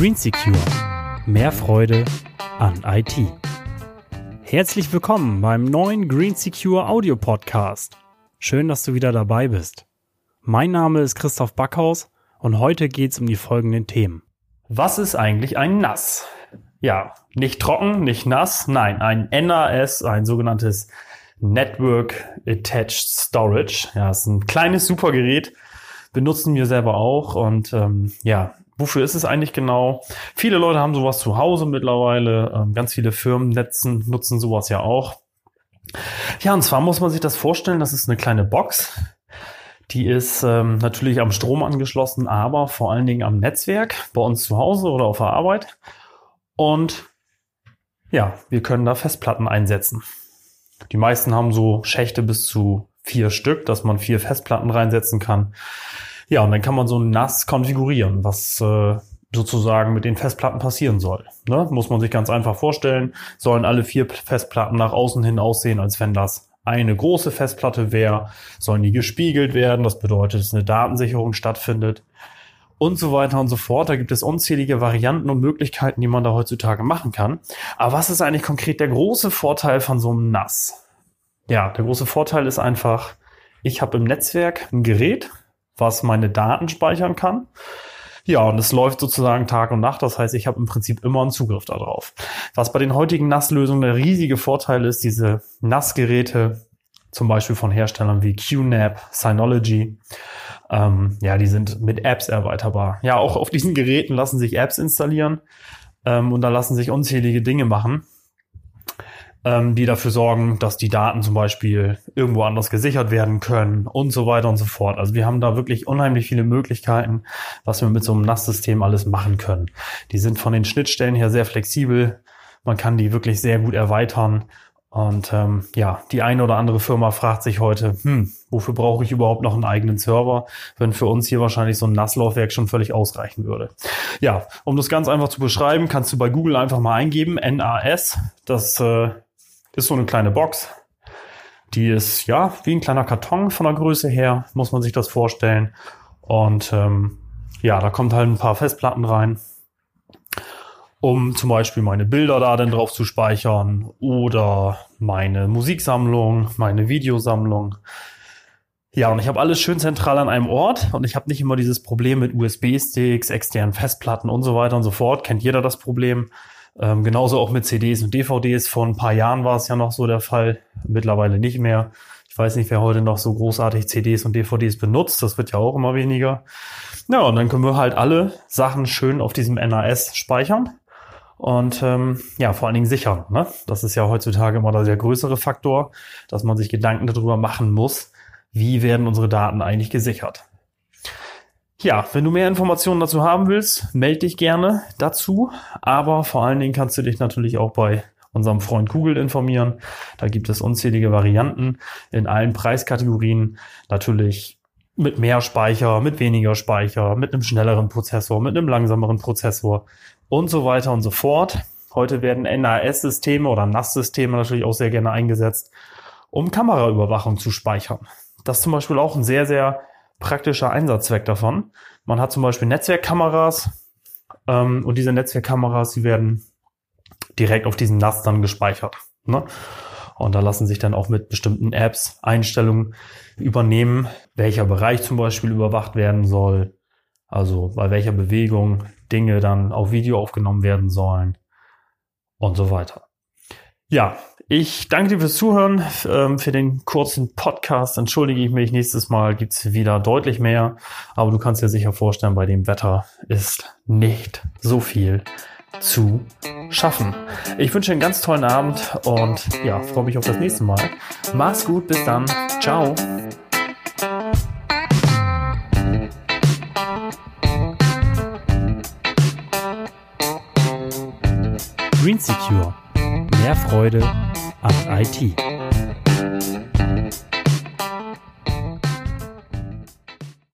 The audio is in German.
Green Secure. Mehr Freude an IT. Herzlich willkommen beim neuen Green Secure Audio Podcast. Schön, dass du wieder dabei bist. Mein Name ist Christoph Backhaus und heute geht es um die folgenden Themen. Was ist eigentlich ein NAS? Ja, nicht trocken, nicht nass, nein, ein NAS, ein sogenanntes Network Attached Storage. Ja, ist ein kleines Supergerät, benutzen wir selber auch und ähm, ja, Wofür ist es eigentlich genau? Viele Leute haben sowas zu Hause mittlerweile. Ähm, ganz viele Firmen nutzen sowas ja auch. Ja, und zwar muss man sich das vorstellen, das ist eine kleine Box. Die ist ähm, natürlich am Strom angeschlossen, aber vor allen Dingen am Netzwerk, bei uns zu Hause oder auf der Arbeit. Und ja, wir können da Festplatten einsetzen. Die meisten haben so Schächte bis zu vier Stück, dass man vier Festplatten reinsetzen kann. Ja, und dann kann man so nass konfigurieren, was äh, sozusagen mit den Festplatten passieren soll. Ne? Muss man sich ganz einfach vorstellen, sollen alle vier Festplatten nach außen hin aussehen, als wenn das eine große Festplatte wäre, sollen die gespiegelt werden, das bedeutet, dass eine Datensicherung stattfindet und so weiter und so fort. Da gibt es unzählige Varianten und Möglichkeiten, die man da heutzutage machen kann. Aber was ist eigentlich konkret der große Vorteil von so einem NAS? Ja, der große Vorteil ist einfach, ich habe im Netzwerk ein Gerät, was meine Daten speichern kann. Ja, und es läuft sozusagen Tag und Nacht. Das heißt, ich habe im Prinzip immer einen Zugriff darauf. Was bei den heutigen NAS-Lösungen der riesige Vorteil ist, diese NAS-Geräte, zum Beispiel von Herstellern wie QNAP, Synology, ähm, ja, die sind mit Apps erweiterbar. Ja, auch auf diesen Geräten lassen sich Apps installieren ähm, und da lassen sich unzählige Dinge machen ähm, die dafür sorgen, dass die Daten zum Beispiel irgendwo anders gesichert werden können und so weiter und so fort. Also wir haben da wirklich unheimlich viele Möglichkeiten, was wir mit so einem NAS-System alles machen können. Die sind von den Schnittstellen her sehr flexibel. Man kann die wirklich sehr gut erweitern. Und ähm, ja, die eine oder andere Firma fragt sich heute, hm, wofür brauche ich überhaupt noch einen eigenen Server, wenn für uns hier wahrscheinlich so ein NAS-Laufwerk schon völlig ausreichen würde. Ja, um das ganz einfach zu beschreiben, kannst du bei Google einfach mal eingeben, NAS. Das äh, ist so eine kleine Box. Die ist ja wie ein kleiner Karton von der Größe her, muss man sich das vorstellen. Und ähm, ja, da kommt halt ein paar Festplatten rein, um zum Beispiel meine Bilder da dann drauf zu speichern oder meine Musiksammlung, meine Videosammlung. Ja, und ich habe alles schön zentral an einem Ort und ich habe nicht immer dieses Problem mit USB-Sticks, externen Festplatten und so weiter und so fort. Kennt jeder das Problem? Ähm, genauso auch mit CDs und DVDs. Vor ein paar Jahren war es ja noch so der Fall, mittlerweile nicht mehr. Ich weiß nicht, wer heute noch so großartig CDs und DVDs benutzt. Das wird ja auch immer weniger. Ja, und dann können wir halt alle Sachen schön auf diesem NAS speichern und ähm, ja, vor allen Dingen sichern. Ne? Das ist ja heutzutage immer der größere Faktor, dass man sich Gedanken darüber machen muss, wie werden unsere Daten eigentlich gesichert. Ja, wenn du mehr Informationen dazu haben willst, melde dich gerne dazu. Aber vor allen Dingen kannst du dich natürlich auch bei unserem Freund Google informieren. Da gibt es unzählige Varianten in allen Preiskategorien. Natürlich mit mehr Speicher, mit weniger Speicher, mit einem schnelleren Prozessor, mit einem langsameren Prozessor und so weiter und so fort. Heute werden NAS-Systeme oder NAS-Systeme natürlich auch sehr gerne eingesetzt, um Kameraüberwachung zu speichern. Das ist zum Beispiel auch ein sehr, sehr praktischer Einsatzzweck davon. Man hat zum Beispiel Netzwerkkameras ähm, und diese Netzwerkkameras, die werden direkt auf diesen NAS dann gespeichert. Ne? Und da lassen sich dann auch mit bestimmten Apps Einstellungen übernehmen, welcher Bereich zum Beispiel überwacht werden soll, also bei welcher Bewegung Dinge dann auf Video aufgenommen werden sollen und so weiter. Ja, ich danke dir fürs Zuhören. Ähm, für den kurzen Podcast entschuldige ich mich. Nächstes Mal gibt's wieder deutlich mehr. Aber du kannst dir sicher vorstellen, bei dem Wetter ist nicht so viel zu schaffen. Ich wünsche einen ganz tollen Abend und ja, freue mich auf das nächste Mal. Mach's gut, bis dann. Ciao. Green Secure. Mehr Freude an IT.